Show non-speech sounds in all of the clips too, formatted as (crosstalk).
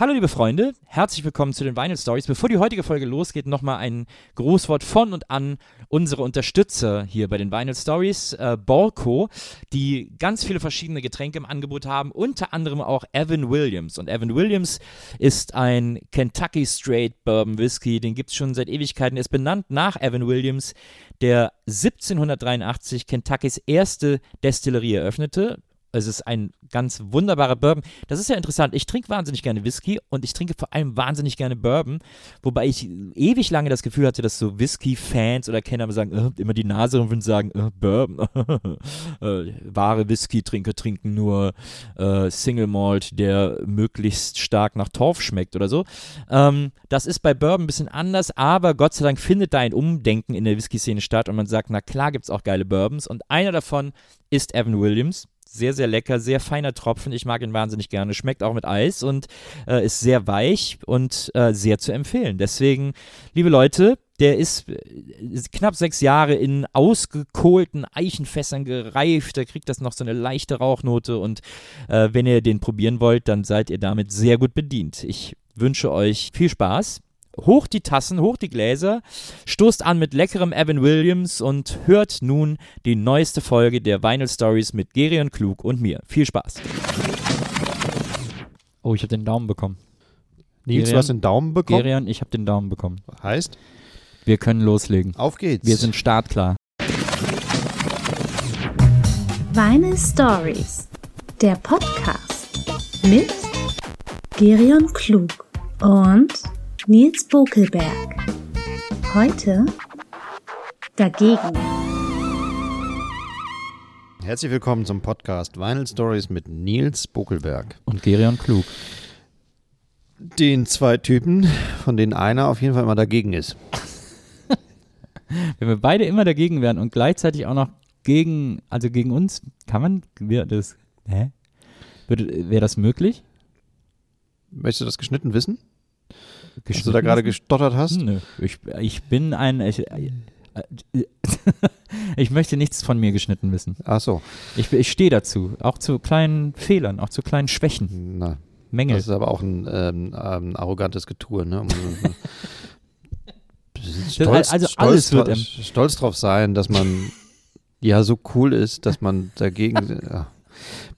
Hallo liebe Freunde, herzlich willkommen zu den Vinyl Stories. Bevor die heutige Folge losgeht, nochmal ein Grußwort von und an unsere Unterstützer hier bei den Vinyl Stories, äh, Borco, die ganz viele verschiedene Getränke im Angebot haben, unter anderem auch Evan Williams. Und Evan Williams ist ein Kentucky Straight Bourbon Whisky, den gibt es schon seit Ewigkeiten, ist benannt nach Evan Williams, der 1783 Kentuckys erste Destillerie eröffnete. Es ist ein ganz wunderbarer Bourbon. Das ist ja interessant. Ich trinke wahnsinnig gerne Whisky und ich trinke vor allem wahnsinnig gerne Bourbon, wobei ich ewig lange das Gefühl hatte, dass so Whisky-Fans oder Kenner sagen, äh, immer die Nase und sagen, äh, Bourbon. (laughs) äh, wahre Whisky-Trinker trinken nur äh, Single Malt, der möglichst stark nach Torf schmeckt oder so. Ähm, das ist bei Bourbon ein bisschen anders, aber Gott sei Dank findet da ein Umdenken in der Whisky-Szene statt und man sagt, na klar gibt es auch geile Bourbons und einer davon ist Evan Williams sehr, sehr lecker, sehr feiner Tropfen. Ich mag ihn wahnsinnig gerne. Schmeckt auch mit Eis und äh, ist sehr weich und äh, sehr zu empfehlen. Deswegen, liebe Leute, der ist, ist, äh, knapp sechs Jahre in ausgekohlten Eichenfässern gereift. Da kriegt das noch so eine leichte Rauchnote. Und äh, wenn ihr den probieren wollt, dann seid ihr damit sehr gut bedient. Ich wünsche euch viel Spaß hoch die Tassen, hoch die Gläser, stoßt an mit leckerem Evan Williams und hört nun die neueste Folge der Vinyl Stories mit Gerion Klug und mir. Viel Spaß. Oh, ich habe den Daumen bekommen. Nils, Gerion, du hast den Daumen bekommen? Gerion, ich habe den Daumen bekommen. Heißt? Wir können loslegen. Auf geht's. Wir sind startklar. Vinyl Stories, der Podcast mit Gerion Klug und Nils Bokelberg. Heute dagegen. Herzlich willkommen zum Podcast Vinyl Stories mit Nils Bokelberg. Und Gerion Klug. Den zwei Typen, von denen einer auf jeden Fall immer dagegen ist. (laughs) Wenn wir beide immer dagegen wären und gleichzeitig auch noch gegen, also gegen uns, kann man das, hä? Wäre das möglich? Möchtest du das geschnitten wissen? Dass du da gerade gestottert hast? Nö, ich, ich bin ein. Ich, (laughs) ich möchte nichts von mir geschnitten wissen. Ach so. Ich, ich stehe dazu, auch zu kleinen Fehlern, auch zu kleinen Schwächen. Na, Mängel. Das ist aber auch ein ähm, ähm, arrogantes Getue, ne? (laughs) Stolz, also alles stolz, wird stolz drauf sein, dass man ja so cool ist, dass man dagegen. Ja.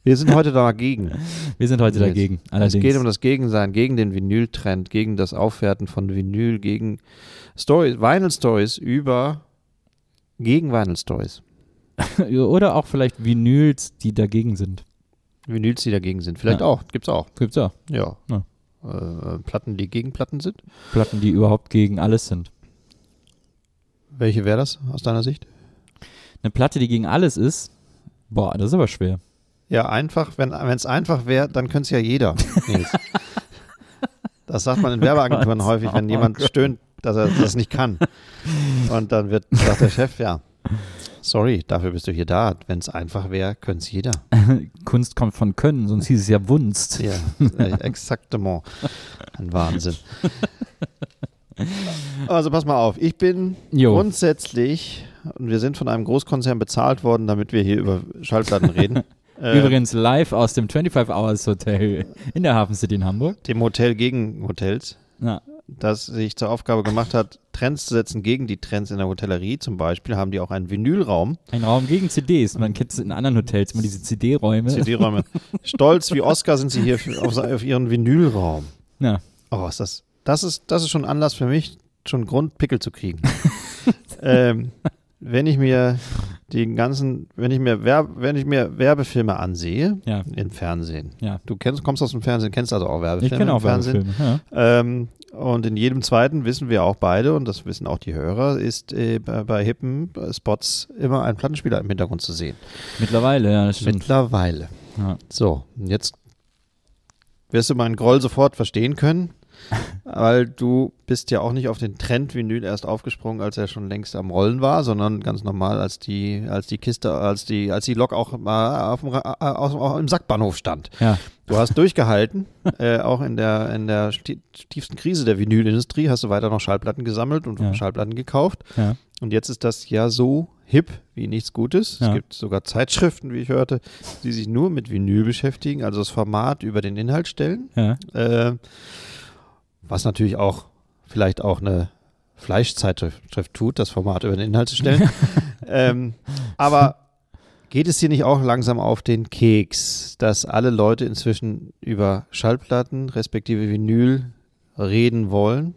Wir sind heute dagegen. (laughs) Wir sind heute dagegen. Allerdings. Es geht um das Gegensein, gegen den Vinyl-Trend, gegen das Aufwerten von Vinyl, gegen Stories, Vinyl Stories über gegen Vinyl Stories. (laughs) Oder auch vielleicht Vinyls, die dagegen sind. Vinyls, die dagegen sind. Vielleicht ja. auch. Gibt's auch. Gibt's auch. Ja. ja. Äh, Platten, die gegen Platten sind? Platten, die überhaupt gegen alles sind. Welche wäre das aus deiner Sicht? Eine Platte, die gegen alles ist? Boah, das ist aber schwer. Ja, einfach, wenn es einfach wäre, dann könnte es ja jeder. (laughs) das sagt man in Werbeagenturen oh häufig, wenn oh jemand stöhnt, dass er das nicht kann. Und dann wird, sagt der Chef, ja, sorry, dafür bist du hier da. Wenn es einfach wäre, könnte es jeder. (laughs) Kunst kommt von Können, sonst hieß es ja Wunst. Ja, (laughs) exaktement. Ein Wahnsinn. Also pass mal auf, ich bin jo. grundsätzlich, und wir sind von einem Großkonzern bezahlt worden, damit wir hier über Schallplatten reden. Äh, Übrigens live aus dem 25 Hours Hotel in der Hafen City in Hamburg. Dem Hotel gegen Hotels. Ja. Das sich zur Aufgabe gemacht hat, Trends zu setzen gegen die Trends in der Hotellerie. Zum Beispiel haben die auch einen Vinylraum. Ein Raum gegen CDs. Man kennt es in anderen Hotels immer diese CD-Räume. CD-Räume. Stolz wie Oscar sind sie hier auf, auf ihren Vinylraum. Ja. Oh, ist das, das ist, das ist schon Anlass für mich, schon Grund, Pickel zu kriegen. (laughs) ähm, wenn ich mir den ganzen, wenn ich mir, Werb, wenn ich mir Werbefilme ansehe ja. im Fernsehen, ja. du kennst, kommst aus dem Fernsehen, kennst also auch Werbefilme ich kenne auch Fernsehen. Werbefilme, ja. ähm, und in jedem zweiten wissen wir auch beide, und das wissen auch die Hörer, ist äh, bei, bei, hippen Spots immer ein Plattenspieler im Hintergrund zu sehen. Mittlerweile, ja, das stimmt. Mittlerweile. Ja. So, jetzt wirst du meinen Groll sofort verstehen können. Weil du bist ja auch nicht auf den Trend Vinyl erst aufgesprungen, als er schon längst am Rollen war, sondern ganz normal, als die, als die Kiste, als die, als die Lok auch mal auf dem, auch im Sackbahnhof stand. Ja. Du hast durchgehalten, (laughs) äh, auch in der, in der tiefsten Krise der Vinylindustrie hast du weiter noch Schallplatten gesammelt und ja. Schallplatten gekauft. Ja. Und jetzt ist das ja so hip wie nichts Gutes. Ja. Es gibt sogar Zeitschriften, wie ich hörte, die sich nur mit Vinyl beschäftigen, also das Format über den Inhalt stellen. Ja. Äh, was natürlich auch vielleicht auch eine Fleischzeitschrift tut, das Format über den Inhalt zu stellen. (laughs) ähm, aber geht es hier nicht auch langsam auf den Keks, dass alle Leute inzwischen über Schallplatten respektive Vinyl reden wollen?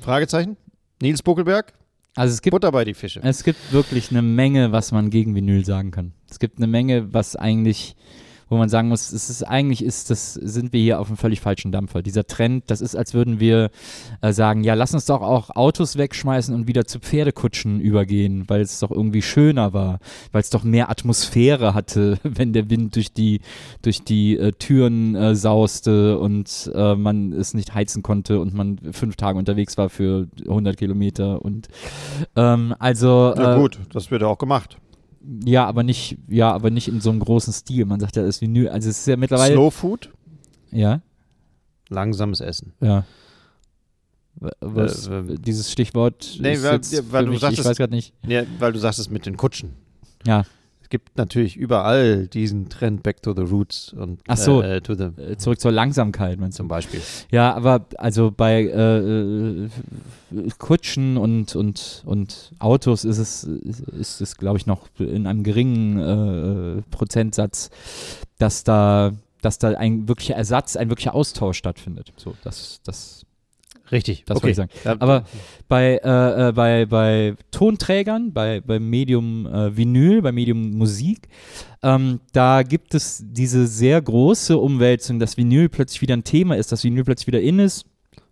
Fragezeichen? Nils Buckelberg? Also es gibt Butter bei die Fische. Es gibt wirklich eine Menge, was man gegen Vinyl sagen kann. Es gibt eine Menge, was eigentlich, wo man sagen muss, es ist eigentlich ist das, sind wir hier auf einem völlig falschen Dampfer. Dieser Trend, das ist, als würden wir äh, sagen, ja, lass uns doch auch Autos wegschmeißen und wieder zu Pferdekutschen übergehen, weil es doch irgendwie schöner war, weil es doch mehr Atmosphäre hatte, (laughs) wenn der Wind durch die, durch die äh, Türen äh, sauste und äh, man es nicht heizen konnte und man fünf Tage unterwegs war für 100 Kilometer und ähm, also Na äh, gut, das wird auch gemacht. Ja, aber nicht, ja, aber nicht in so einem großen Stil. Man sagt ja, das ist Vinyl, also es ist ja mittlerweile. Slow Food, Ja, langsames Essen. ja. W- Was, Äh, äh, dieses Stichwort nee, ist weil- weil für du mich, ich sagtest- weiß gerade nicht. Ja, weil du sagst es mit den Kutschen. Ja, gibt natürlich überall diesen Trend Back to the Roots und Ach so. äh, to the äh, zurück zur Langsamkeit, meinst du? zum Beispiel. Ja, aber also bei äh, äh, Kutschen und, und, und Autos ist es, ist es glaube ich, noch in einem geringen äh, Prozentsatz, dass da, dass da ein wirklicher Ersatz, ein wirklicher Austausch stattfindet. So, das, das Richtig, Das okay. wollte ich sagen. Ja, Aber bei, äh, äh, bei, bei Tonträgern, bei, bei Medium äh, Vinyl, bei Medium Musik, ähm, da gibt es diese sehr große Umwälzung, dass Vinyl plötzlich wieder ein Thema ist, dass Vinyl plötzlich wieder in ist.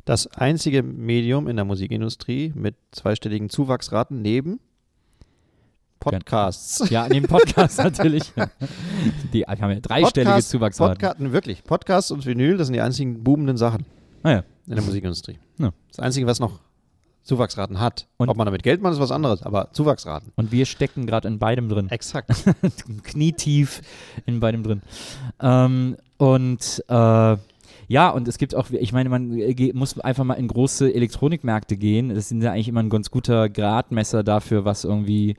das einzige Medium in der Musikindustrie mit zweistelligen Zuwachsraten neben Podcasts. Ja, neben Podcast natürlich. Die haben ja dreistellige Podcast- Zuwachsraten. Podcasten, wirklich. Podcasts und Vinyl, das sind die einzigen boomenden Sachen Naja, in der Musikindustrie. Ja. Das Einzige, was noch Zuwachsraten hat. Und- Ob man damit Geld macht, ist was anderes, aber Zuwachsraten. und wir stecken gerade in beidem drin. Exakt. (laughs) knietief in beidem drin. Ähm, und äh, ja, und es gibt auch, ich meine, man äh, muss einfach mal in große Elektronikmärkte gehen. Das sind ja eigentlich immer ein ganz guter Gradmesser dafür, was irgendwie,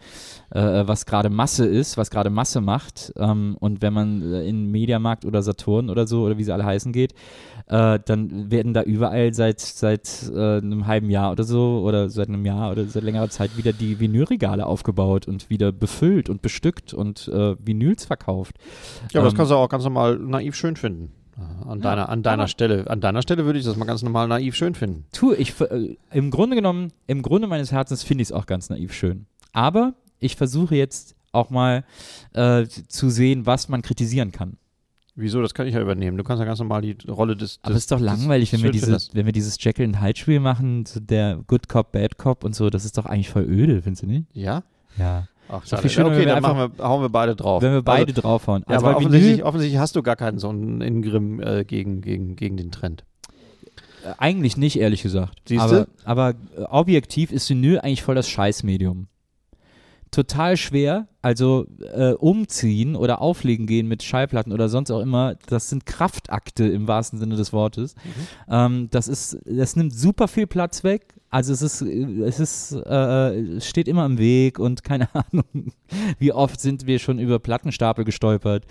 äh, was gerade Masse ist, was gerade Masse macht. Ähm, und wenn man äh, in Mediamarkt oder Saturn oder so, oder wie sie alle heißen geht, äh, dann werden da überall seit, seit äh, einem halben Jahr oder so oder seit einem Jahr oder seit längerer Zeit wieder die Vinylregale aufgebaut und wieder befüllt und bestückt und äh, Vinyls verkauft. Ja, aber das Ähm, kannst du auch ganz normal naiv schön finden. An deiner, an deiner aber- Stelle. An deiner Stelle würde ich das mal ganz normal naiv schön finden. Tu, ich, äh, im Grunde genommen, im Grunde meines Herzens finde ich es auch ganz naiv schön. Aber ich versuche jetzt auch mal äh, zu sehen, was man kritisieren kann. Wieso? Das kann ich ja übernehmen. Du kannst ja ganz normal die Rolle des. Aber des es ist doch langweilig, wenn wir, dieses, wenn wir dieses Jekyll and Hyde Spiel machen, so der Good Cop, Bad Cop und so, das ist doch eigentlich voll öde, findest du nicht? Ja? Ja. Ach, schade. viel schöner, okay, wenn wir dann machen wir, hauen wir beide drauf. Wenn wir beide Also, draufhauen. ja, Also aber bei offensichtlich, Vinyl, offensichtlich hast du gar keinen so einen Ingrim äh, gegen, gegen, gegen den Trend. äh, eigentlich nicht, ehrlich gesagt. Siehste? Aber, aber äh, objektiv ist Vinyl eigentlich voll das Scheißmedium. Total schwer, also äh, umziehen oder auflegen gehen mit Schallplatten oder sonst auch immer, das sind Kraftakte im wahrsten Sinne des Wortes. Ähm, das ist, das nimmt super viel Platz weg. Also es ist, es ist, äh, steht immer im Weg und keine (laughs) Ahnung, wie oft sind wir schon über Plattenstapel gestolpert.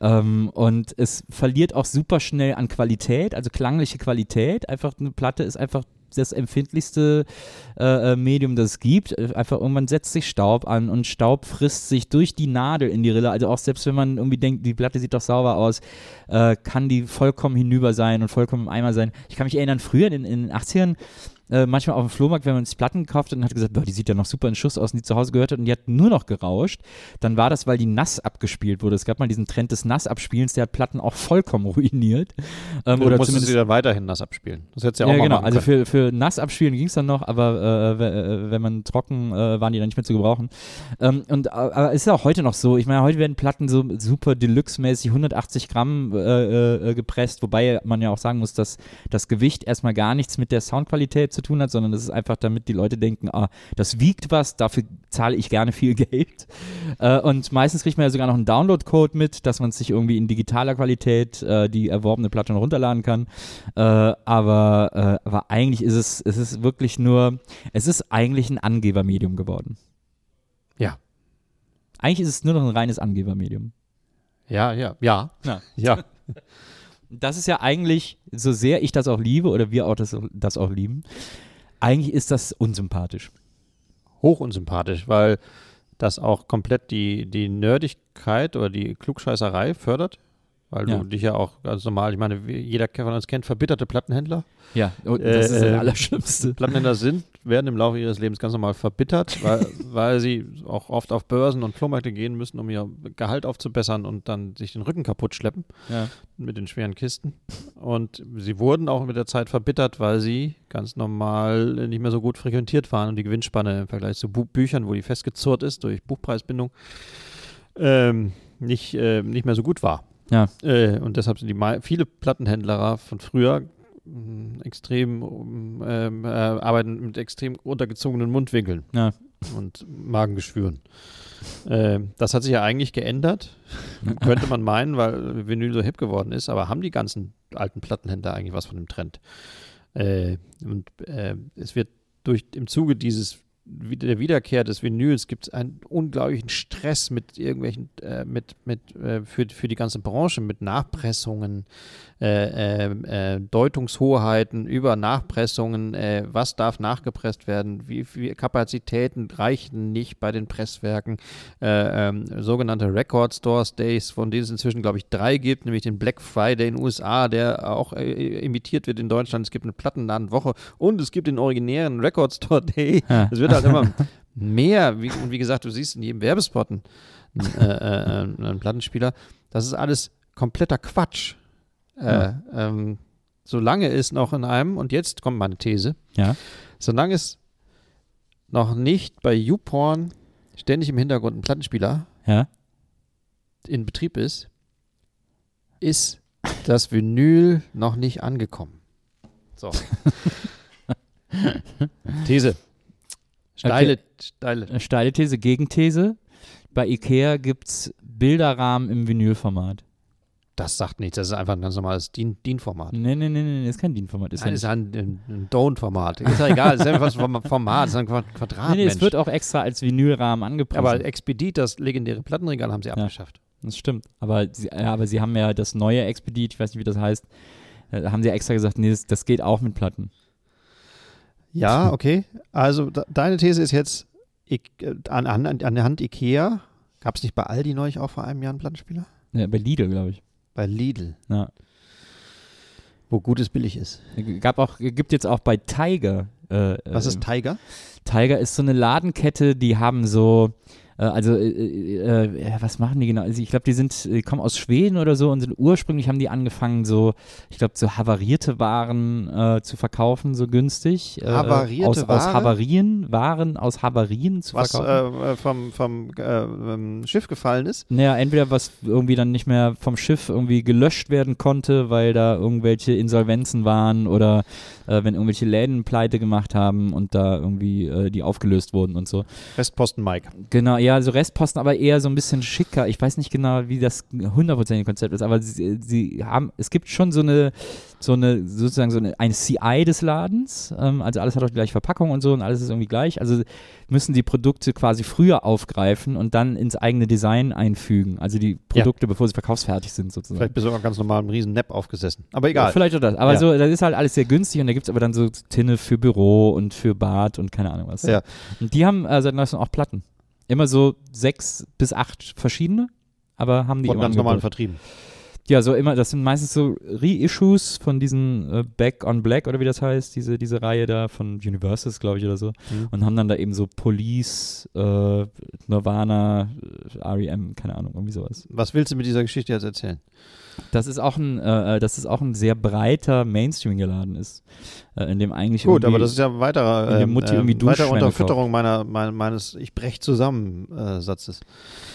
Ähm, und es verliert auch super schnell an Qualität, also klangliche Qualität. Einfach eine Platte ist einfach das empfindlichste äh, äh, Medium, das es gibt. Äh, Einfach irgendwann setzt sich Staub an und Staub frisst sich durch die Nadel in die Rille. Also auch selbst wenn man irgendwie denkt, die Platte sieht doch sauber aus, äh, kann die vollkommen hinüber sein und vollkommen im Eimer sein. Ich kann mich erinnern, früher in, in den 80ern, äh, manchmal auf dem Flohmarkt, wenn man sich Platten gekauft hat und hat gesagt, boah, die sieht ja noch super in Schuss aus und die zu Hause gehört hat und die hat nur noch gerauscht, dann war das, weil die nass abgespielt wurde. Es gab mal diesen Trend des Nassabspielens, der hat Platten auch vollkommen ruiniert. Ähm, du oder musstest sie dann weiterhin nass abspielen. Das hättest du ja ja, auch mal genau. Also für, für nass abspielen ging es dann noch, aber äh, äh, wenn man trocken äh, waren die dann nicht mehr zu gebrauchen. Ähm, und äh, aber es ist auch heute noch so. Ich meine, heute werden Platten so super Deluxe-mäßig 180 Gramm gepresst, wobei man ja auch sagen muss, dass das Gewicht erstmal gar nichts mit der Soundqualität zu tun hat, sondern das ist einfach, damit die Leute denken, ah, das wiegt was, dafür zahle ich gerne viel (laughs) Geld. Äh, und meistens kriegt man ja sogar noch einen Download-Code mit, dass man sich irgendwie in digitaler Qualität äh, die erworbene Platte noch runterladen kann. Äh, aber, äh, aber eigentlich ist es, es ist wirklich nur, es ist eigentlich ein Angebermedium geworden. Ja. Eigentlich ist es nur noch ein reines Angebermedium. Ja, ja, ja. Ja. Ja. (laughs) Das ist ja eigentlich, so sehr ich das auch liebe oder wir auch das, das auch lieben, eigentlich ist das unsympathisch. Hoch unsympathisch, weil das auch komplett die, die Nerdigkeit oder die Klugscheißerei fördert. Weil Ja. du dich ja auch ganz normal, ich meine, jeder von uns kennt verbitterte Plattenhändler. Ja, und das Äh, ist das äh, Allerschlimmste. Plattenhändler sind, werden im Laufe ihres Lebens ganz normal verbittert, weil, (laughs) weil sie auch oft auf Börsen und Flohmärkte gehen müssen, um ihr Gehalt aufzubessern und dann sich den Rücken kaputt schleppen Ja. mit den schweren Kisten. Und sie wurden auch mit der Zeit verbittert, weil sie ganz normal nicht mehr so gut frequentiert waren und die Gewinnspanne im Vergleich zu Bu Büchern, wo die festgezurrt ist durch Buchpreisbindung, ähm, nicht, äh, nicht mehr so gut war. Ja. Äh, und deshalb sind die viele Plattenhändler von früher extrem um, ähm, äh, arbeiten mit extrem untergezogenen Mundwinkeln Ja. und Magengeschwüren. Ähm, das hat sich ja eigentlich geändert, (laughs) könnte man meinen, weil Vinyl so hip geworden ist, aber haben die ganzen alten Plattenhändler eigentlich was von dem Trend? Äh, und äh, es wird durch im Zuge dieses der Wiederkehr des Vinyls gibt es einen unglaublichen Stress mit irgendwelchen, äh, mit, mit, äh, für, für die ganze Branche, mit Nachpressungen, äh, äh, äh, Deutungshoheiten über Nachpressungen, äh, was darf nachgepresst werden, wie viele Kapazitäten reichen nicht bei den Presswerken, äh, ähm, sogenannte Record Stores Days, von denen es inzwischen, glaube ich, drei gibt, nämlich den Black Friday in den USA, der auch äh, imitiert wird in Deutschland. Es gibt eine Plattenladenwoche und es gibt den originären Record Store Day. (laughs) Es wird halt immer mehr. Wie, und wie gesagt, du siehst in jedem Werbespot einen, einen Plattenspieler. Das ist alles kompletter Quatsch. Äh, ähm, solange es noch in einem, und jetzt kommt meine These, Ja. solange es noch nicht bei YouPorn ständig im Hintergrund ein Plattenspieler Ja. in Betrieb ist, ist das Vinyl noch nicht angekommen. So. (laughs) These. Steile, steile. Eine steile These, Gegenthese. Bei Ikea gibt es Bilderrahmen im Vinylformat. Das sagt nichts, das ist einfach ein ganz normales DIN- DIN-Format. Nee, nee, nee, nee, das ist kein DIN-Format. Ist ja Das ist ein, ein, ein Don't-Format. Ist ja egal, ist einfach ein Format, ist ein Quad- Nee, nee, es wird auch extra als Vinylrahmen angepriesen. Aber Expedit, das legendäre Plattenregal, haben sie abgeschafft. Das stimmt. Aber sie, ja, aber sie haben ja das neue Expedit, ich weiß nicht, wie das heißt, äh, da haben sie extra gesagt, nee, das, das geht auch mit Platten. Ja, okay. Also de deine These ist jetzt I äh, an, an, an der Hand Ikea. Gab es nicht bei Aldi neulich auch vor einem Jahr einen Plattenspieler? Ja, bei Lidl, glaube ich. Bei Lidl, Ja. wo gutes billig ist. Gab auch, gibt jetzt auch bei Tiger. Äh, Was ist Tiger? Tiger ist so eine Ladenkette, die haben so, also, äh, äh, äh, was machen die genau? Also ich glaube, die sind, die kommen aus Schweden oder so und sind ursprünglich haben die angefangen, so, ich glaube, so havarierte Waren äh, zu verkaufen, so günstig. Äh, Havarierte aus, Aus Ware? Havarien, Waren aus Havarien zu Was verkaufen. äh, äh, vom, vom äh, ähm, Schiff gefallen ist? Naja, entweder was irgendwie dann nicht mehr vom Schiff irgendwie gelöscht werden konnte, weil da irgendwelche Insolvenzen waren oder äh, wenn irgendwelche Läden pleite gemacht haben und da irgendwie äh, die aufgelöst wurden und so. Restposten Mike. Genau, ja, so Restposten, aber eher so ein bisschen schicker. Ich weiß nicht genau, wie das hundertprozentige Konzept ist, aber sie, sie haben, es gibt schon so eine, so eine, sozusagen so eine, ein CI des Ladens. Ähm, also alles hat auch die gleiche Verpackung und so und alles ist irgendwie gleich. Also müssen die Produkte quasi früher aufgreifen und dann ins eigene Design einfügen. Also die Produkte, bevor sie verkaufsfertig sind, sozusagen. Vielleicht bist du auch ganz normal im riesen Nap aufgesessen. Aber egal. Ja, vielleicht auch das. Aber Ja. so, das ist halt alles sehr günstig und da gibt es aber dann so Tinne für Büro und für Bad und keine Ahnung was. Ja. Und die haben äh, seit neuestem auch Platten. Immer so sechs bis acht verschiedene, aber haben die immer ganz normal angeboten. vertrieben. Ja, so immer, das sind meistens so Reissues von diesen äh, Back on Black oder wie das heißt, diese, diese Reihe da von Universals, glaube ich, oder so. Mhm. Und haben dann da eben so Police, äh, Nirvana, REM, keine Ahnung, irgendwie sowas. Was willst du mit dieser Geschichte jetzt erzählen? Das ist auch ein, äh, dass es auch ein sehr breiter Mainstream geladen ist, äh, in dem eigentlich Gut, aber das ist ja weiterer, ähm, Mutti ähm, irgendwie weitere Unterfütterung meiner, mein, meines Ich brech zusammen äh, Satzes.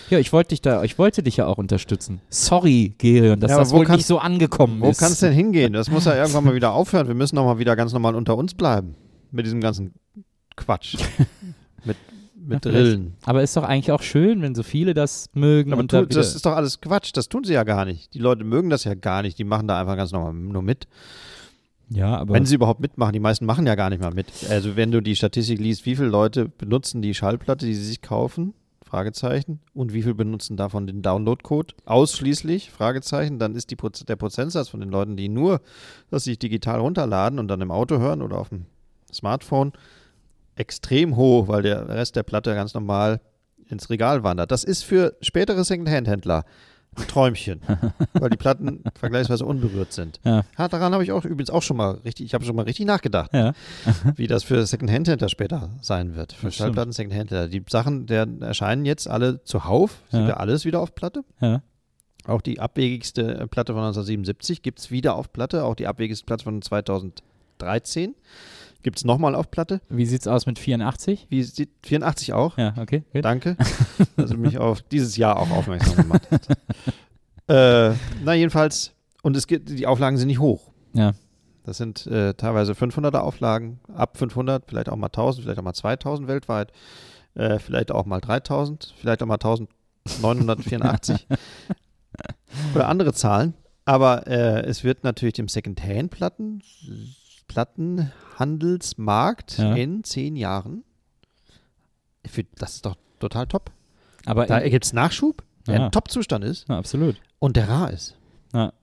Ja, ich wollte dich da, ich wollte dich ja auch unterstützen. Sorry, Gerion, dass Ja, das wo wohl kannst- nicht so angekommen Wo ist. kann es denn hingehen? Das muss ja (laughs) irgendwann mal wieder aufhören. Wir müssen doch mal wieder ganz normal unter uns bleiben. mit diesem ganzen Quatsch. (laughs) mit mit Rillen. Aber ist doch eigentlich auch schön, wenn so viele das mögen. Aber und tu, da das ist doch alles Quatsch. Das tun sie ja gar nicht. Die Leute mögen das ja gar nicht. Die machen da einfach ganz normal nur mit. ja, aber Wenn sie überhaupt mitmachen. Die meisten machen ja gar nicht mal mit. Also wenn du die Statistik liest, wie viele Leute benutzen die Schallplatte, die sie sich kaufen? Fragezeichen. Und wie viel benutzen davon den Downloadcode? Ausschließlich? Fragezeichen. Dann ist die, Proz- der Prozentsatz von den Leuten, die nur das sich digital runterladen und dann im Auto hören oder auf dem Smartphone, extrem hoch, weil der Rest der Platte ganz normal ins Regal wandert. Das ist für spätere Secondhand-Händler ein Träumchen, (laughs) weil die Platten vergleichsweise unberührt sind. Ja. Ja, daran habe ich auch übrigens auch schon mal richtig, ich habe schon mal richtig nachgedacht, ja. (laughs) wie das für Secondhand-Händler später sein wird. Für. Schallplatten Secondhand-Händler. Die Sachen, der erscheinen jetzt alle zuhauf, sind Ja. ja alles wieder auf Platte. ja. Auch die abwegigste äh, Platte von 1977 gibt es wieder auf Platte. Auch die abwegigste Platte von 2013 gibt es nochmal auf Platte. Wie sieht's aus mit 84? Wie sieht 84 auch? Ja, okay. Gut. Danke, (laughs) dass du mich auf dieses Jahr auch aufmerksam gemacht hast. (laughs) äh, na, jedenfalls, und es gibt, die Auflagen sind nicht hoch. Ja. Das sind äh, teilweise 500er Auflagen, ab 500, vielleicht auch mal 1000, vielleicht auch mal 2000 weltweit, äh, vielleicht auch mal 3000, vielleicht auch mal 1984 (laughs) oder andere Zahlen. Aber äh, es wird natürlich dem Secondhand-Platten, Plattenhandelsmarkt Ja. in zehn Jahren, für, das ist doch total top. Aber Da im, gibt es Nachschub, der Ja. ein Top-Zustand ist ja, absolut. und der rar ist. Ja.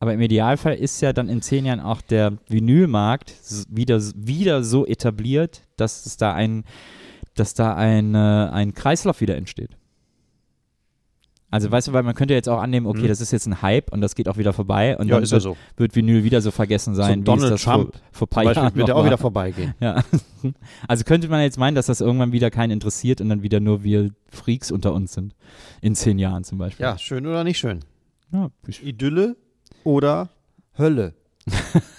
Aber im Idealfall ist ja dann in zehn Jahren auch der Vinylmarkt wieder, wieder so etabliert, dass es da ein, dass da ein, äh, ein Kreislauf wieder entsteht. Also weißt du, weil man könnte jetzt auch annehmen, okay, Mhm. das ist jetzt ein Hype und das geht auch wieder vorbei und Ja, dann ja wird, so. wird Vinyl wieder so vergessen sein, wie Donald es das Trump vor, vor paar Zum Beispiel Jahren wird er auch wieder war. vorbeigehen. Ja. (laughs) Also könnte man jetzt meinen, dass das irgendwann wieder keinen interessiert und dann wieder nur wir Freaks unter uns sind. In zehn Jahren zum Beispiel. Ja, schön oder nicht schön? ja Idylle oder Hölle? (laughs)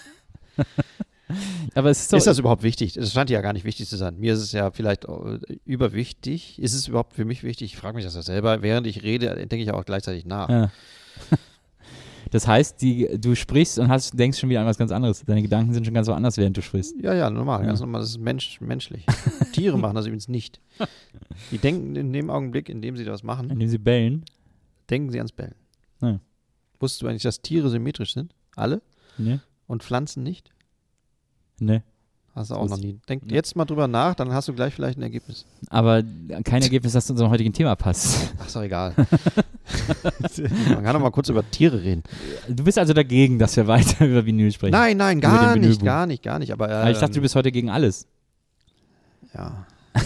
aber ist, ist das überhaupt wichtig? Es scheint ja gar nicht wichtig zu sein. Mir ist es ja vielleicht äh, überwichtig. Ist es überhaupt für mich wichtig? Ich frage mich das ja selber. Während ich rede, denke ich auch gleichzeitig nach. Ja. (laughs) Das heißt, die, du sprichst und hast, denkst schon wieder an was ganz anderes. Deine Gedanken sind schon ganz woanders, während du sprichst. Ja, ja, normal, Ja. ganz normal. Das ist Mensch, menschlich. (laughs) Tiere machen das übrigens nicht. Die denken in dem Augenblick, in dem sie das machen, Indem sie bellen. denken sie ans Bellen. Ja. Wusstest du eigentlich, dass Tiere symmetrisch sind? Alle? Ne? Und Pflanzen nicht? Ne. Hast du auch noch nie. Denk Nee. jetzt mal drüber nach, dann hast du gleich vielleicht ein Ergebnis. Aber kein Ergebnis, das zu unserem heutigen Thema passt. Ach, ist doch egal. (laughs) Man kann doch mal kurz über Tiere reden. Du bist also dagegen, dass wir weiter (laughs) über Vinyl sprechen. Nein, nein, gar nicht, gar nicht, gar nicht. Aber, Aber ich dachte, du ähm, bist heute gegen alles. Ja. (laughs)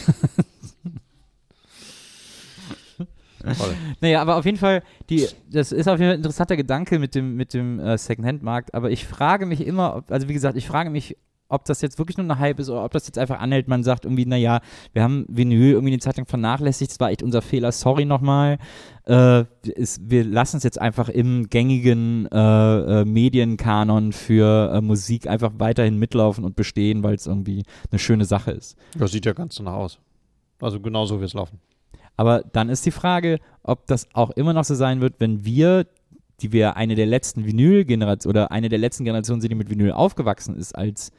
Toll. Naja, aber auf jeden Fall, die, das ist auf jeden Fall ein interessanter Gedanke mit dem, mit dem äh, Secondhand-Markt. Aber ich frage mich immer, ob, also wie gesagt, ich frage mich, ob das jetzt wirklich nur eine Hype ist oder ob das jetzt einfach anhält. Man sagt irgendwie, naja, wir haben Vinyl irgendwie eine Zeit lang vernachlässigt, das war echt unser Fehler, sorry nochmal. Äh, ist, wir lassen es jetzt einfach im gängigen äh, äh, Medienkanon für äh, Musik einfach weiterhin mitlaufen und bestehen, weil es irgendwie eine schöne Sache ist. Das sieht ja ganz danach aus. Also genau so wird es laufen. Aber dann ist die Frage, ob das auch immer noch so sein wird, wenn wir, die wir eine der letzten Vinyl-Generationen oder eine der letzten Generationen sind, die mit Vinyl aufgewachsen ist, als,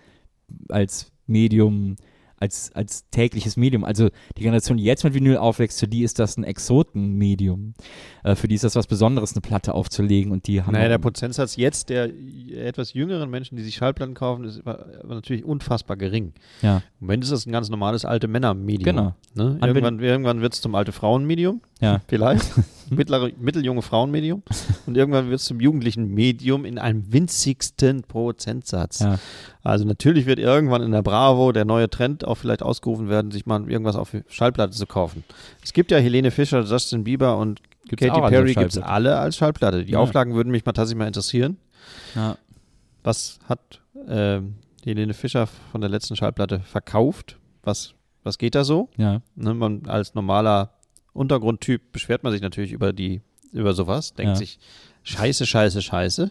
als Medium, als, als tägliches Medium. Also die Generation, die jetzt mit Vinyl aufwächst, für die ist das ein Exotenmedium. Äh, für die ist das was Besonderes, eine Platte aufzulegen und die haben. Naja, der Prozentsatz jetzt der etwas jüngeren Menschen, die sich Schallplatten kaufen, ist natürlich unfassbar gering. ja, Im Moment ist das ein ganz normales alte Männermedium. Genau. Ne? An- Irgendwann, irgendwann wird es zum alte Frauenmedium, ja. (laughs) vielleicht. (laughs) Mittlere, mitteljunge Frauenmedium. (laughs) Und irgendwann wird es zum jugendlichen Medium in einem winzigsten Prozentsatz. Ja. Also natürlich wird irgendwann in der Bravo der neue Trend auch vielleicht ausgerufen werden, sich mal irgendwas auf Schallplatte zu kaufen. Es gibt ja Helene Fischer, Justin Bieber und Gibt's Katy Perry gibt es alle als Schallplatte. Die Ja. Auflagen würden mich mal tatsächlich mal interessieren. Ja. Was hat ähm, Helene Fischer von der letzten Schallplatte verkauft? Was, was geht da so? ja. Ne, man, als normaler Untergrundtyp beschwert man sich natürlich über die, über sowas, denkt Ja. sich, scheiße, scheiße, scheiße.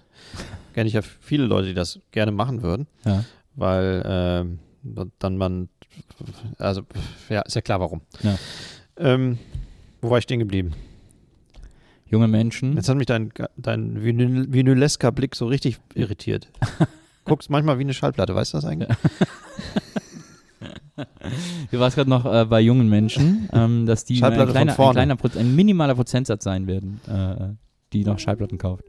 Kenne ich ja viele Leute, die das gerne machen würden, ja. weil ähm, dann man, also ja, ist ja klar warum. Ja. Ähm, wo war ich stehen geblieben? Junge Menschen. Jetzt hat mich dein, dein Vinyl, vinylesker Blick so richtig irritiert. (laughs) Guckst manchmal wie eine Schallplatte, weißt du das eigentlich? (laughs) du warst gerade noch äh, bei jungen Menschen, ähm, dass die ein kleiner, ein, kleiner ein minimaler Prozentsatz sein werden, äh, die noch Schallplatten kauft.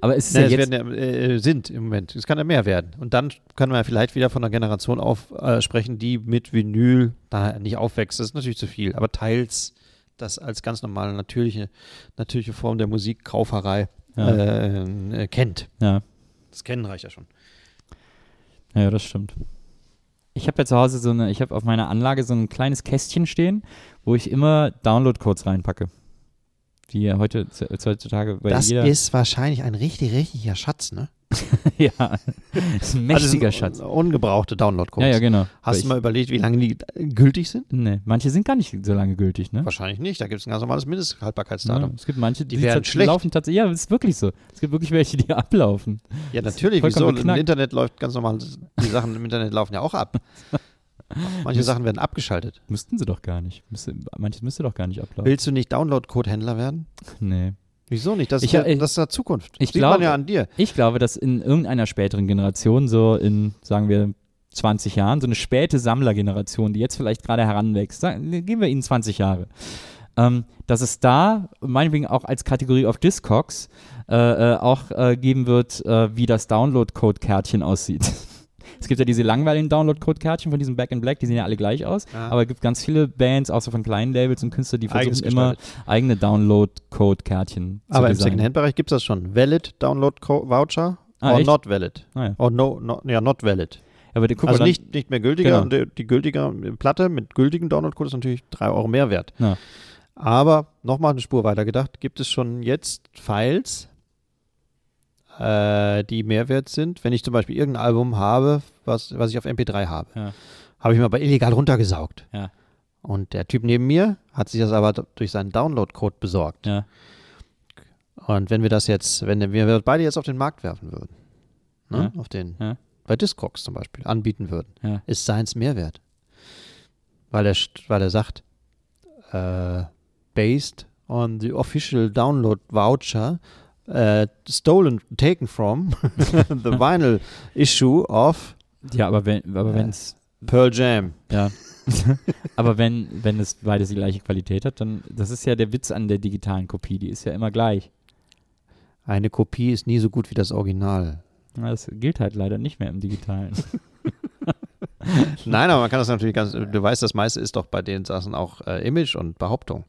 Aber es ist Ne, ja jetzt. werden ja, äh, sind im Moment. Es kann ja mehr werden. Und dann können wir vielleicht wieder von einer Generation auf, äh, sprechen, die mit Vinyl da nicht aufwächst. Das ist natürlich zu viel. Aber teils das als ganz normale, natürliche, natürliche Form der Musikkauferei Ja. äh, äh, kennt. Ja. Das Kennen reicht ja schon. Ja, das stimmt. Ich habe ja zu Hause so eine, ich habe auf meiner Anlage so ein kleines Kästchen stehen, wo ich immer Download-Codes reinpacke. Wie ja heute heutzutage bei das jeder. ist wahrscheinlich ein richtig, richtiger Schatz, ne? (laughs) ja, das ist ein mächtiger Also, Schatz. Ungebrauchte Download-Codes. Ja, ja, genau. Hast Weil du mal überlegt, wie lange die gültig sind? nee, manche sind gar nicht so lange gültig, ne? Wahrscheinlich nicht. Da gibt es ein ganz normales Ja, Mindesthaltbarkeitsdatum. es gibt manche, Die wären tats- schlecht. laufen tatsächlich. Ja, das ist wirklich so. Es gibt wirklich welche, die (laughs) ablaufen. Ja, natürlich. vollkommen Wieso? Im. Internet läuft ganz normal, die Sachen im Internet laufen ja auch ab. (laughs) Manche Müs- Sachen werden abgeschaltet. Müssten sie doch gar nicht. Müsste, manches müsste doch gar nicht ablaufen. Willst du nicht Download-Code-Händler werden? Nee. Wieso nicht? Das, Ich- ist, ja, das ist ja Zukunft. ich Sieht glaube- man ja an dir. Ich glaube, dass in irgendeiner späteren Generation, so in, sagen wir, 20 Jahren, so eine späte Sammlergeneration, die jetzt vielleicht gerade heranwächst, sagen, geben wir ihnen 20 Jahre, ähm, dass es da, meinetwegen auch als Kategorie auf Discogs, äh, äh, auch äh, geben wird, äh, wie das Download-Code-Kärtchen aussieht. (laughs) Es gibt ja diese langweiligen Download-Code-Kärtchen von diesem Back in Black, die sehen ja alle gleich aus. Ja. Aber es gibt ganz viele Bands, auch so von kleinen Labels und Künstler, die Eigens versuchen immer eigene Download-Code-Kärtchen zu Aber im. Secondhand-Bereich gibt es das schon. Valid Download-Voucher Ah, or echt? not valid. Ah, ja. Or no, no, ja, not valid. Aber die, guck also nicht, nicht mehr gültiger. Genau. Und die, die gültige Platte mit gültigem Download-Code ist natürlich 3 Euro mehr wert. Ja. Aber nochmal eine Spur weiter gedacht, gibt es schon jetzt Files, äh, die mehr wert sind. Wenn ich zum Beispiel irgendein Album habe, was, was ich auf MP3 habe, Ja. habe ich mir aber illegal runtergesaugt. Ja. Und der Typ neben mir hat sich das aber durch seinen Download-Code besorgt. Ja. Und wenn wir das jetzt, wenn wir das beide jetzt auf den Markt werfen würden, ne? auf den, bei Discogs zum Beispiel, anbieten würden, ist seins mehr wert. Weil er, weil er sagt, äh, based on the official download voucher, äh, stolen, taken from (laughs) the vinyl issue of Ja, aber wenn, aber Ja. wenn's, Pearl Jam. ja. (laughs) aber wenn, wenn es beides die gleiche Qualität hat, dann, das ist ja der Witz an der digitalen Kopie, die ist ja immer gleich. Eine Kopie ist nie so gut wie das Original. Na, Das gilt halt leider nicht mehr im Digitalen. (laughs) Nein, aber man kann das natürlich ganz, du weißt, das meiste ist doch bei den Sachen auch äh, Image und Behauptung.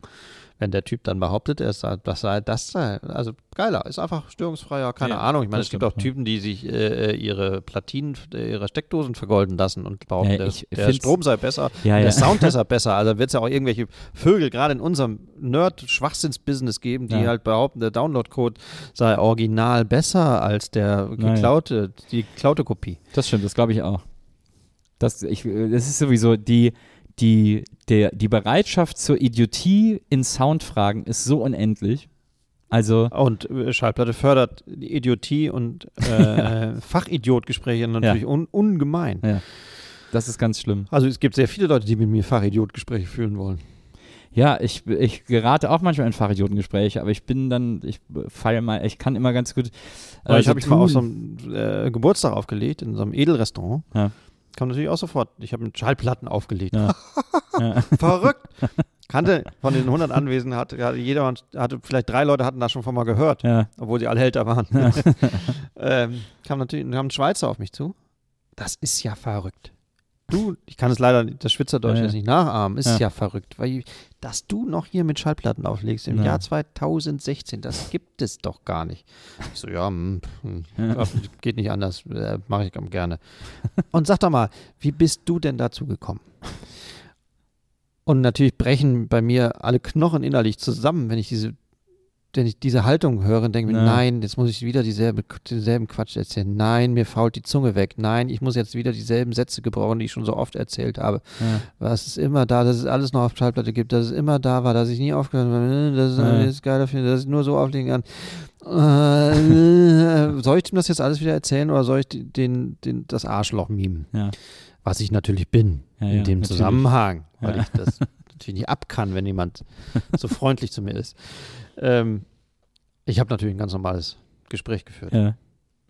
Wenn der Typ dann behauptet, er sei, das sei, das sei, also geiler, ist einfach störungsfreier, keine Ja, Ahnung. Ich meine, es gibt auch. Typen, die sich äh, ihre Platinen, äh, ihre Steckdosen vergolden lassen und behaupten, Ja, der, der Strom sei besser, Ja, der. Sound deshalb (laughs) besser. Also wird es ja auch irgendwelche Vögel, gerade in unserem Nerd-Schwachsinns-Business geben, die halt behaupten, der Download-Code sei original besser als der geklaute, die geklaute Kopie. Das stimmt, das glaube ich auch. Das, ich, das ist sowieso die, die, der, die Bereitschaft zur Idiotie in Soundfragen ist so unendlich. Also, Und äh, Schallplatte fördert die Idiotie und äh, (laughs) Fachidiotgespräche natürlich un ungemein. ja, das ist ganz schlimm. Also es gibt sehr viele Leute, die mit mir Fachidiotgespräche führen wollen. Ja, ich, ich gerate auch manchmal in Fachidiotengespräche, aber ich bin dann, ich falle mal, ich kann immer ganz gut. Äh, ich so habe mich mal auf so einem äh, Geburtstag aufgelegt, in so einem Edelrestaurant. Ja. Kam natürlich auch sofort. Ich habe mit Schallplatten aufgelegt. Ja. (laughs) ja. Verrückt! Kannte von den 100 Anwesenden, hatte, hatte jeder hatte, vielleicht drei Leute hatten das schon von mal gehört, ja. obwohl sie alle älter waren. (laughs) ähm, kam natürlich, kam ein Schweizer auf mich zu. Das ist ja verrückt. Du, ich kann es leider, das Schwitzerdeutsch Ja, jetzt nicht nachahmen, ist Ja. ja, verrückt, weil dass du noch hier mit Schallplatten auflegst im Ja. Jahr 2016, das gibt es doch gar nicht. Ich so, ja, hm, hm, Ja. (laughs) geht nicht anders, äh, mache ich gerne. Und sag doch mal, wie bist du denn dazu gekommen? Und natürlich brechen bei mir alle Knochen innerlich zusammen, wenn ich diese, wenn ich diese Haltung höre und denke mir, nein, jetzt muss ich wieder dieselbe, denselben Quatsch erzählen. Nein, mir fault die Zunge weg. Nein, ich muss jetzt wieder dieselben Sätze gebrauchen, die ich schon so oft erzählt habe. ja. Was ist immer da, dass es alles noch auf Schallplatte gibt, dass es immer da war, dass ich nie aufgehört habe, dass es Ja. jetzt geiler finde, dass ich nur so auflegen kann. Äh, (laughs) soll ich ihm das jetzt alles wieder erzählen oder soll ich den, den, das Arschloch mimen? ja. Was ich natürlich bin Ja, in dem natürlich. Zusammenhang, weil ich das natürlich nicht ab kann, wenn jemand so freundlich zu mir ist. Ähm, ich habe natürlich ein ganz normales Gespräch geführt ja.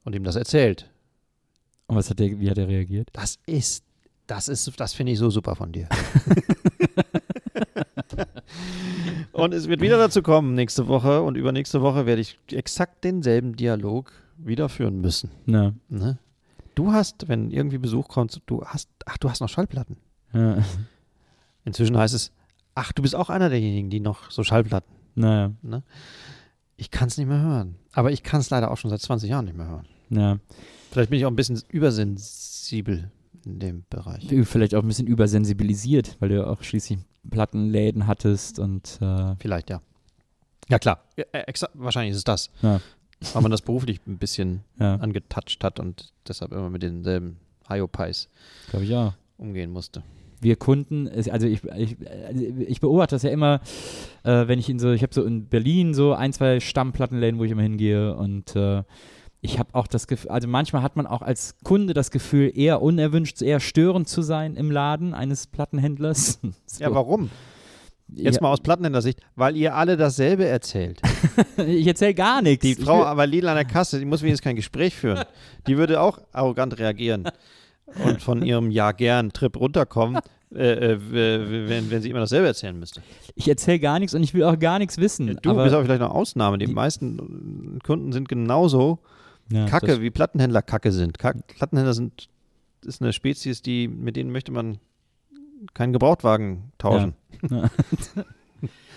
und ihm das erzählt. Und was hat der, wie hat er reagiert? Das ist Das ist, das finde ich so super von dir. (laughs) und es wird wieder dazu kommen, nächste Woche und übernächste Woche werde ich exakt denselben Dialog wieder führen müssen. Ja. Ne? Du hast, wenn irgendwie Besuch kommt, du hast, ach, du hast noch Schallplatten. ja. Inzwischen heißt es, ach, du bist auch einer derjenigen, die noch so Schallplatten. Naja. Ich kann es nicht mehr hören. Aber ich kann es leider auch schon seit 20 Jahren nicht mehr hören. Ja. Vielleicht bin ich auch ein bisschen übersensibel in dem Bereich. Vielleicht auch ein bisschen übersensibilisiert, weil du auch schließlich Plattenläden hattest und äh, Vielleicht, ja. Ja, klar. Ja, äh, wahrscheinlich ist es das. Ja. Weil man das beruflich ein bisschen (laughs) ja, angetatscht hat und deshalb immer mit denselben Hyopies glaube ich umgehen musste. Wir Kunden, also ich, ich, ich beobachte das ja immer, äh, wenn ich in so, ich habe so in Berlin so ein, zwei Stammplattenläden, wo ich immer hingehe und äh, ich habe auch das Gefühl, also manchmal hat man auch als Kunde das Gefühl, eher unerwünscht, eher störend zu sein im Laden eines Plattenhändlers. (laughs) so. Ja, warum? Jetzt Ja, mal aus Plattenhändersicht, weil ihr alle dasselbe erzählt. (laughs) Ich erzähle gar nichts. Die Frau (laughs) aber Lidl an der Kasse, die muss wenigstens kein Gespräch führen. Die würde auch arrogant reagieren und von (laughs) ihrem Ja gern Trip runterkommen, äh, äh, wenn, wenn sie immer dasselbe erzählen müsste. ich erzähle gar nichts und ich will auch gar nichts wissen. Du bist auch vielleicht eine Ausnahme. Die, die- meisten Kunden sind genauso ja, Kacke, wie Plattenhändler Kacke sind. Kack, Plattenhändler sind ist eine Spezies, die mit denen möchte man keinen Gebrauchtwagen tauschen. (laughs)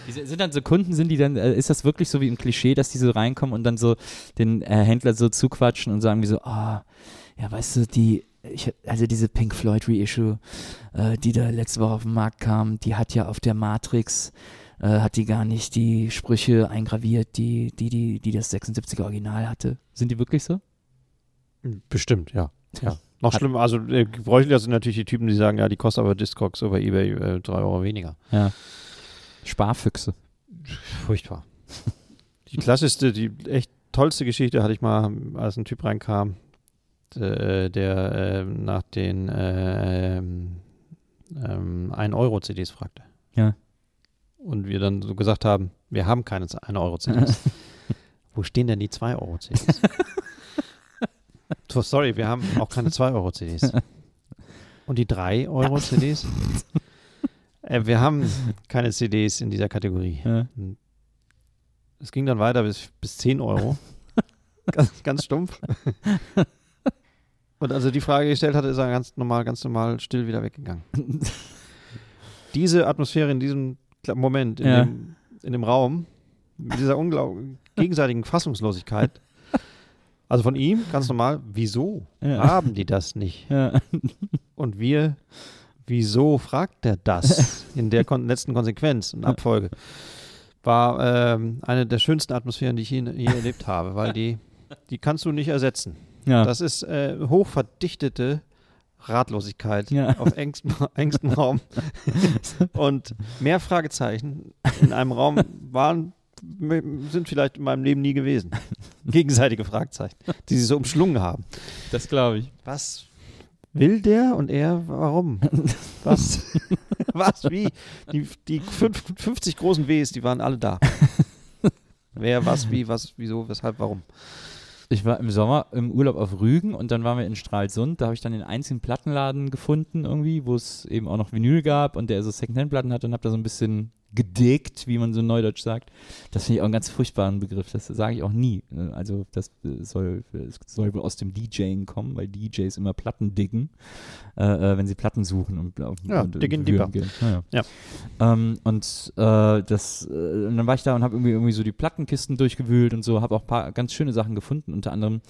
Die sind dann so Kunden, sind die dann, äh, ist das wirklich so wie im Klischee, dass die so reinkommen und dann so den äh, Händler so zuquatschen und sagen wie so, ah, ja, weißt du, die, ich, also diese Pink Floyd Reissue, äh, die da letzte Woche auf den Markt kam, die hat ja auf der Matrix, äh, hat die gar nicht die Sprüche eingraviert, die, die, die, die das 76er Original hatte. Sind die wirklich so? Bestimmt, ja. ja. (laughs) Noch Hat- schlimmer, also äh, gebräuchlicher sind natürlich die Typen, die sagen, ja, die kostet aber Discogs über Ebay äh, drei Euro weniger. Ja. Sparfüchse. Furchtbar. Die klassischste, die echt tollste Geschichte hatte ich mal, als ein Typ reinkam, äh, der äh, nach den äh, ähm, ähm, 1-Euro-CDs fragte. Ja. Und wir dann so gesagt haben, wir haben keine 1-Euro-CDs. (laughs) Wo stehen denn die 2-Euro-CDs? (laughs) so, sorry, wir haben auch keine 2-Euro-CDs. Und die 3-Euro-CDs? (laughs) äh, wir haben keine CDs in dieser Kategorie. Ja. Es ging dann weiter bis, bis 10 Euro. ganz, ganz stumpf. Und als er die Frage gestellt hatte, ist er ganz normal, ganz normal still wieder weggegangen. (laughs) Diese Atmosphäre in diesem Moment, in, Ja. dem, in dem Raum, mit dieser unglaublichen gegenseitigen Fassungslosigkeit, (laughs) also von ihm, ganz normal, wieso Ja. haben die das nicht? Ja. Und wir, wieso fragt er das in der kon letzten Konsequenz und Abfolge? War ähm, eine der schönsten Atmosphären, die ich je, je erlebt habe, weil die, die kannst du nicht ersetzen. Ja. Das ist äh, hochverdichtete Ratlosigkeit Ja. (laughs) auf engstem, engstem Raum. (laughs) und mehr Fragezeichen in einem Raum waren, sind vielleicht in meinem Leben nie gewesen. (laughs) Gegenseitige Fragezeichen, die sie so umschlungen haben. das glaube ich. Was will der und er, warum? Was? Was? Wie? Die, die fünf- 50 großen Ws, die waren alle da. Wer, was, wie, was, wieso, weshalb, warum? Ich war im Sommer im Urlaub auf Rügen und dann waren wir in Stralsund. Da habe ich dann den einzigen Plattenladen gefunden irgendwie, wo es eben auch noch Vinyl gab und der so Secondhand-Platten hatte und habe da so ein bisschen gedickt, wie man so neudeutsch sagt. Das finde ich auch einen ganz furchtbaren Begriff. Das sage ich auch nie. Äh, Also das äh, soll, es soll wohl aus dem DJing kommen, weil DJs immer Platten diggen, äh, äh, wenn sie Platten suchen und auf Ja, und, hören deeper. gehen. Ja, Ja. Ähm, und äh, das, äh, und dann war ich da und habe irgendwie, irgendwie so die Plattenkisten durchgewühlt und so, habe auch ein paar ganz schöne Sachen gefunden, unter anderem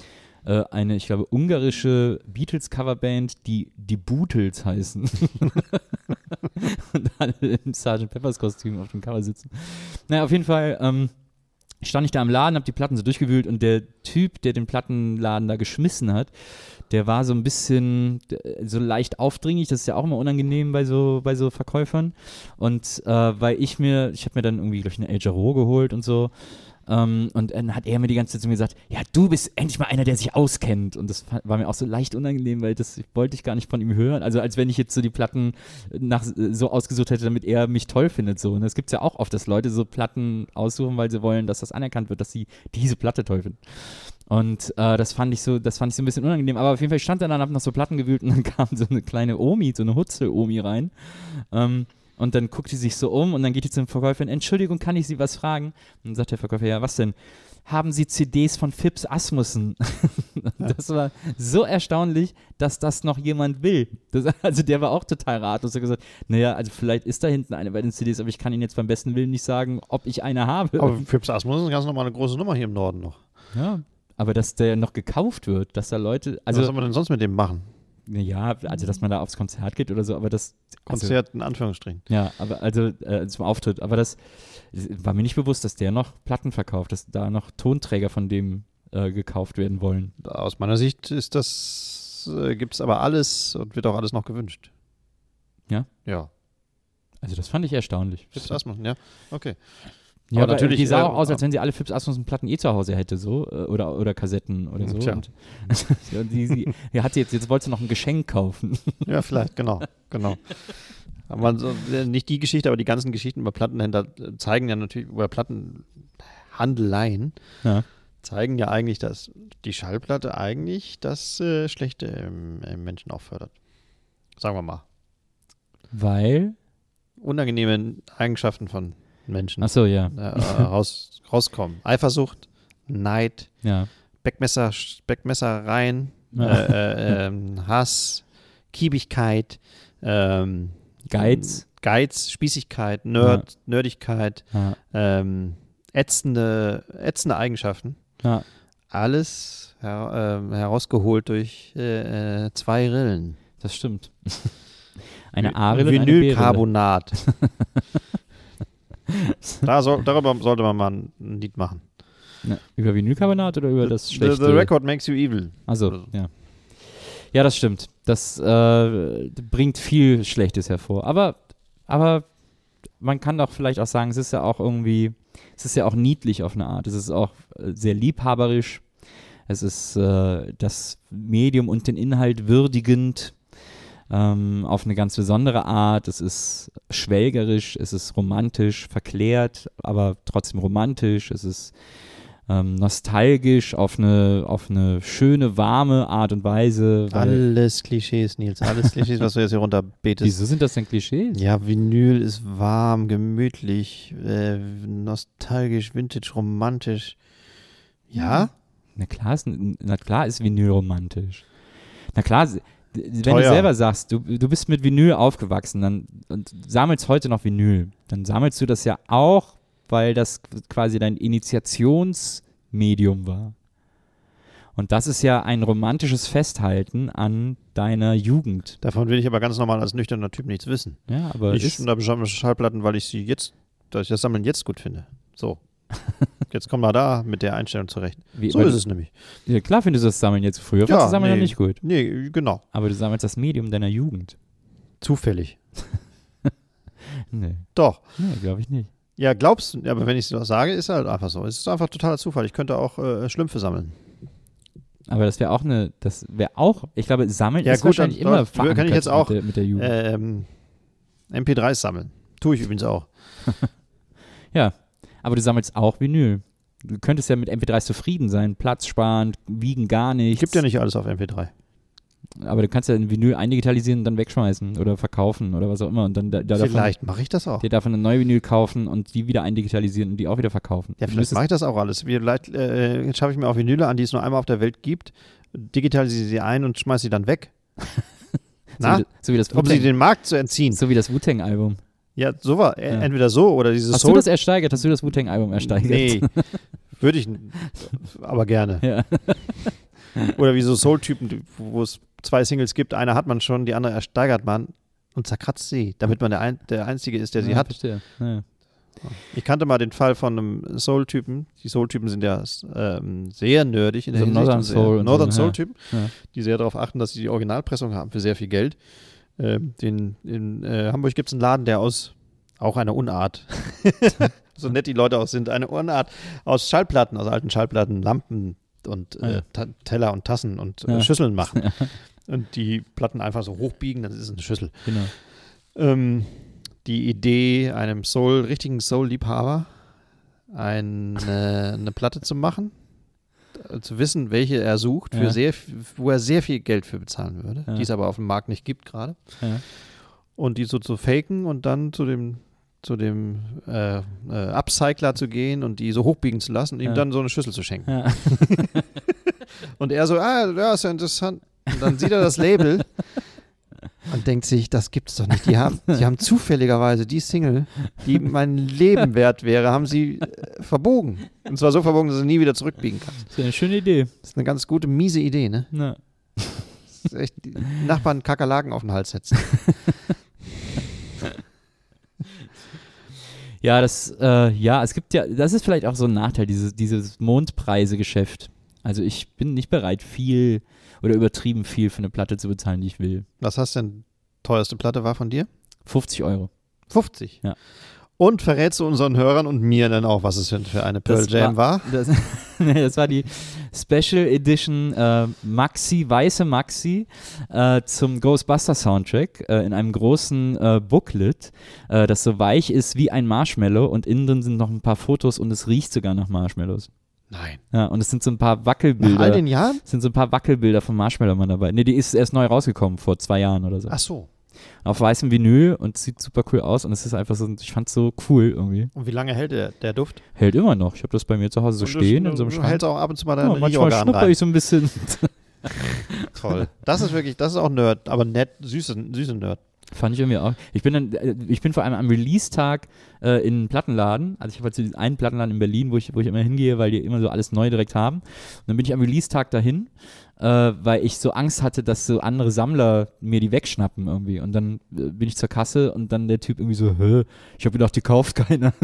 eine, ich glaube, ungarische Beatles-Coverband, die die Bootles heißen. (laughs) (laughs) (laughs) und alle im Sgt. Peppers Kostüm auf dem Cover sitzen. Naja, auf jeden Fall ähm, stand ich da im Laden, habe die Platten so durchgewühlt und der Typ, der den Plattenladen da geschmissen hat, der war so ein bisschen äh, so leicht aufdringlich, das ist ja auch immer unangenehm bei so, bei so Verkäufern. Und äh, weil ich mir, ich habe mir dann irgendwie, glaube ich, eine El Jarreau geholt und so. Ähm, und dann hat er mir die ganze Zeit zu mir gesagt, ja, du bist endlich mal einer, der sich auskennt. Und das war mir auch so leicht unangenehm, weil das wollte ich gar nicht von ihm hören. Also als wenn ich jetzt so die Platten nach, so ausgesucht hätte, damit er mich toll findet. So. Und es gibt ja auch oft, dass Leute so Platten aussuchen, weil sie wollen, dass das anerkannt wird, dass sie diese Platte toll finden. Und äh, das fand ich so, das fand ich so ein bisschen unangenehm. Aber auf jeden Fall stand er dann, hab noch so Platten gewühlt und dann (laughs) kam so eine kleine Omi, so eine Hutzel-Omi rein. Ähm, und dann guckt sie sich so um und dann geht die zum Verkäufer, Entschuldigung, kann ich Sie was fragen? Und dann sagt der Verkäufer, ja, was denn? Haben Sie CDs von Phipps Asmussen? (laughs) das war so erstaunlich, dass das noch jemand will. Das, also der war auch total ratlos. Er hat gesagt, naja, also vielleicht ist da hinten eine bei den CDs, aber ich kann Ihnen jetzt beim besten Willen nicht sagen, ob ich eine habe. Aber Phipps Asmussen ist ganz normal eine große Nummer hier im Norden noch. Ja, aber dass der noch gekauft wird, dass da Leute, also Was soll man denn sonst mit dem machen? Ja, also dass man da aufs Konzert geht oder so, aber das also, Konzert in Anführungsstrichen. Ja, aber also äh, zum Auftritt, aber das war mir nicht bewusst, dass der noch Platten verkauft, dass da noch Tonträger von dem äh, gekauft werden wollen. Aus meiner Sicht ist das, äh, gibt es aber alles und wird auch alles noch gewünscht. Ja? Ja. Also das fand ich erstaunlich. Phipps Asmussen, ja. Okay. Ja, Aber natürlich, die sah äh, auch aus, als wenn sie alle Phipps Asmussen Platten eh zu Hause hätte, so äh, oder oder Kassetten oder so. Tja. Und (laughs) ja, die, sie, ja, hat sie jetzt jetzt wollte sie noch ein Geschenk kaufen. (laughs) Ja, vielleicht, genau, genau. Aber so, äh, nicht die Geschichte, aber die ganzen Geschichten über Plattenhändler äh, zeigen ja natürlich, über Plattenhandeleien Ja. zeigen ja eigentlich, dass die Schallplatte eigentlich das äh, Schlechte im, im Menschen auch fördert. Sagen wir mal. Weil Unangenehme Eigenschaften von Menschen Ach so, ja. äh, raus, rauskommen. Eifersucht, Neid, Ja. Backmesser, Backmessereien, Ja. äh, äh, ähm, Hass, Kiebigkeit, ähm, Geiz. Geiz, Spießigkeit, Nerd, Nerdigkeit, Ja. ähm, ätzende, ätzende Eigenschaften. ja. Alles her, ähm, herausgeholt durch äh, äh, zwei Rillen. Das stimmt. Eine A-Rille. Vinylcarbonat. (laughs) (laughs) da soll, darüber sollte man mal ein Lied machen. Ja. Über Vinylcarbonat oder über das the, schlechte? the record makes you evil. Also, ja. Ja, das stimmt. Das äh, bringt viel Schlechtes hervor. Aber, aber man kann doch vielleicht auch sagen, es ist ja auch irgendwie, es ist ja auch niedlich auf eine Art. Es ist auch äh, sehr liebhaberisch. Es ist äh, das Medium und den Inhalt würdigend ähm, auf eine ganz besondere Art. Es ist schwelgerisch, es ist romantisch, verklärt, aber trotzdem romantisch. Es ist ähm, nostalgisch auf eine, auf eine schöne, warme Art und Weise. Alles Klischees, Nils. Alles Klischees, was du jetzt hier runterbetest. wieso sind das denn Klischees? Ja, Vinyl ist warm, gemütlich, äh, nostalgisch, vintage, romantisch. Ja? Na klar ist, na klar ist Vinyl romantisch. Na klar, wenn Teuer. du selber sagst, du, du bist mit Vinyl aufgewachsen dann, und sammelst heute noch Vinyl, dann sammelst du das ja auch, weil das quasi dein Initiationsmedium war. Und das ist ja ein romantisches Festhalten an deiner Jugend. Davon will ich aber ganz normal als nüchterner Typ nichts wissen. Ja, aber ich sammle Schallplatten, weil ich sie jetzt, dass ich das Sammeln jetzt gut finde. So. (laughs) Jetzt kommen wir da mit der Einstellung zurecht. wie, So ist es nämlich. Ja, klar findest du das Sammeln jetzt. Früher fandst du Sammeln ja nee, nicht gut. Nee, genau. Aber du sammelst das Medium deiner Jugend. Zufällig. (laughs) Nee, Doch. nee glaube ich nicht. Ja, glaubst du, aber wenn ich es so sage, ist halt einfach so. Es ist einfach totaler Zufall. Ich könnte auch äh, Schlümpfe sammeln. Aber das wäre auch eine, das wäre auch, ich glaube, Sammeln Ja, ist gut, wahrscheinlich dann- immer dann kann ich verankert jetzt auch, mit der, mit der Jugend. Ähm, MP3s sammeln. Tue ich übrigens auch. (laughs) ja, aber du sammelst auch Vinyl. Du könntest ja mit MP3s zufrieden sein, Platz sparen, wiegen gar nichts. Gibt ja nicht alles auf MP3. Aber du kannst ja ein Vinyl eindigitalisieren und dann wegschmeißen oder verkaufen oder was auch immer. Und dann da, da Vielleicht mache ich das auch. dir davon eine neue Vinyl kaufen und die wieder eindigitalisieren und die auch wieder verkaufen. Ja, vielleicht mache ich das auch alles. Vielleicht äh, schaffe ich mir auch Vinyle an, die es nur einmal auf der Welt gibt, digitalisiere sie ein und schmeiße sie dann weg. so, (laughs) Na? wie, so wie das Um sie den Markt zu entziehen. so wie das Wu-Tang-Album. Ja, so war. äh, Ja. Entweder so oder dieses Hast Soul. du das ersteigert? Hast du das Wu-Tang-Album ersteigert? Nee, (laughs) würde ich aber gerne. Ja. (laughs) Oder wie so Soul-Typen, wo es zwei Singles gibt. Eine hat man schon, die andere ersteigert man und zerkratzt sie, damit man der, ein, der Einzige ist, der sie ja, hat. Ja. Ich kannte mal den Fall von einem Soul-Typen. Die Soul-Typen sind ja ähm, sehr nerdig in der So Hinsicht. Northern sehr- Soul. Soul-Typen, Ja. die sehr darauf achten, dass sie die Originalpressung haben für sehr viel Geld. Ähm, den, in äh, Hamburg gibt es einen Laden, der aus auch einer Unart (laughs) so nett die Leute auch sind, eine Uhrenart aus Schallplatten, aus alten Schallplatten, Lampen und äh, Ta Teller und Tassen und äh, Ja. Schüsseln machen. (laughs) Und die Platten einfach so hochbiegen, dann ist es eine Schüssel. Genau. Ähm, die Idee, einem Soul, richtigen Soul-Liebhaber eine, eine Platte zu machen, äh, zu wissen, welche er sucht, für Ja. sehr, wo er sehr viel Geld für bezahlen würde, Ja. die es aber auf dem Markt nicht gibt gerade. Ja. Und die so zu faken und dann zu dem zu dem äh, äh, Upcycler zu gehen und die so hochbiegen zu lassen und ihm dann so eine Schüssel zu schenken. (laughs) (laughs) Und er so, ah, ja, ist ja interessant. Und dann sieht er das Label und denkt sich, das gibt's doch nicht. Die haben, die haben zufälligerweise die Single, die mein Leben wert wäre, haben sie äh, verbogen. Und zwar so verbogen, dass du nie wieder zurückbiegen kannst. Das ist eine schöne Idee. Das ist eine ganz gute, miese Idee, ne? Na. Das ist echt, die Nachbarn Kakerlaken auf den Hals setzen. (laughs) Ja, das, äh, ja, es gibt ja, das ist vielleicht auch so ein Nachteil, dieses, dieses Mondpreise-Geschäft. Also ich bin nicht bereit, viel oder übertrieben viel für eine Platte zu bezahlen, die ich will. Was hast denn teuerste Platte war von dir? 50 Euro. 50. Ja. Und verrätst du unseren Hörern und mir dann auch, was es für für eine Pearl Das Jam war? (laughs) Das, (laughs) nee, das war die Special Edition äh, Maxi, weiße Maxi äh, zum Ghostbuster Soundtrack äh, in einem großen äh, Booklet, äh, das so weich ist wie ein Marshmallow und innen drin sind noch ein paar Fotos und es riecht sogar nach Marshmallows. Nein. Ja, und es sind so ein paar Nach Wackelbilder. all den Jahren? Es sind so ein paar Wackelbilder von Marshmallow Mann dabei. Nee, die ist erst neu rausgekommen, vor zwei Jahren oder so. Ach so. Auf weißem Vinyl und sieht super cool aus und es ist einfach so, ich fand's so cool irgendwie. Und wie lange hält der, der Duft? Hält immer noch. Ich habe das bei mir zu Hause so Und stehen du, in so einem Schrank. hältst auch ab und zu mal Ja, dein manchmal schnupper ich so ein bisschen. (laughs) Toll. Das ist wirklich, das ist auch Nerd, aber nett, süße, süße Nerd. Fand ich irgendwie auch. Ich bin dann, äh, ich bin vor allem am Release-Tag äh, in einen Plattenladen. Also ich habe jetzt einen Plattenladen in Berlin, wo ich, wo ich immer hingehe, weil die immer so alles neu direkt haben. Und dann bin ich am Release-Tag dahin, äh, weil ich so Angst hatte, dass so andere Sammler mir die wegschnappen irgendwie. Und dann äh, bin ich zur Kasse und dann der Typ irgendwie so, Hä, ich habe gedacht, die kauft keiner. (laughs)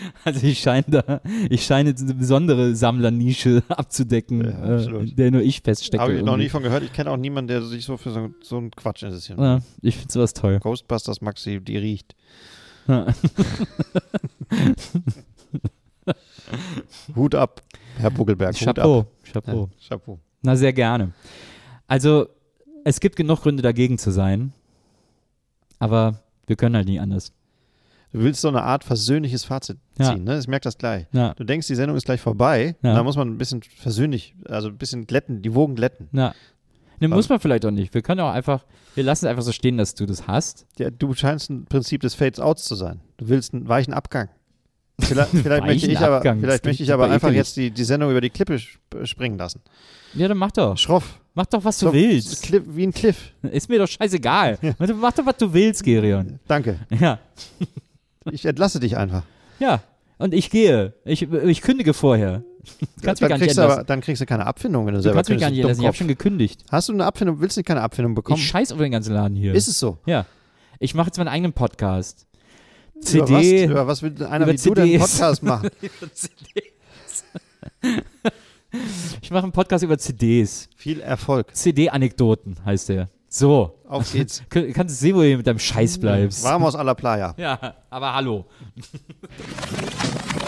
(laughs) Also ich scheine da, ich scheine eine besondere Sammlernische (laughs) abzudecken, Ja, äh, der nur ich feststecke. Habe ich noch irgendwie. nie von gehört. Ich kenne auch niemanden, der sich so für so, so einen Quatsch interessiert. Ja, ich finde sowas toll. Ghostbusters Maxi, die riecht. Ja. (laughs) Hut ab, Herr Buckelberg. Hut ab. Chapeau, Chapeau. Ja, Chapeau. Na, sehr gerne. Also, es gibt genug Gründe dagegen zu sein, aber wir können halt nie anders. Du willst so eine Art versöhnliches Fazit Ja. ziehen, ne? Ich merke das gleich. Ja, Du denkst, die Sendung ist gleich vorbei. Ja. Da muss man ein bisschen versöhnlich, also ein bisschen glätten, die Wogen glätten. ja. Ne, muss man vielleicht auch nicht. Wir können auch einfach, wir lassen es einfach so stehen, dass du das hast. Ja, du scheinst ein Prinzip des Fades-Outs zu sein. Du willst einen weichen Abgang. Vielleicht, (laughs) vielleicht möchte ich aber, Abgang, vielleicht möchte ich aber einfach ekelig. jetzt die, die Sendung über die Klippe sp springen lassen. Ja, dann mach doch. Schroff. Mach doch, was du So- willst. Cliff, wie ein Cliff. Ist mir doch scheißegal. (laughs) Mach doch, was du willst, Gerion. Danke. Ja, Ich entlasse dich einfach. ja. Und ich gehe. Ich, ich kündige vorher. Du kannst mich dann, kriegst aber, dann kriegst du keine Abfindung, wenn du, Du selber kannst mich gar nicht entlassen. Ich habe schon gekündigt. Hast du eine Abfindung, willst du keine Abfindung bekommen? Ich scheiß auf den ganzen Laden hier. Ist es so? Ja. Ich mache jetzt meinen eigenen Podcast. Über CD. was, über was will einer über wie du denn einen CDs. Podcast machen? (laughs) (laughs) Ich mache einen Podcast über CDs. Viel Erfolg. CD-Anekdoten heißt der. So. Auf (laughs) geht's. K- Kannst du sehen, wo du mit deinem Scheiß bleibst. Vamos a la playa. Ja, aber hallo. (laughs)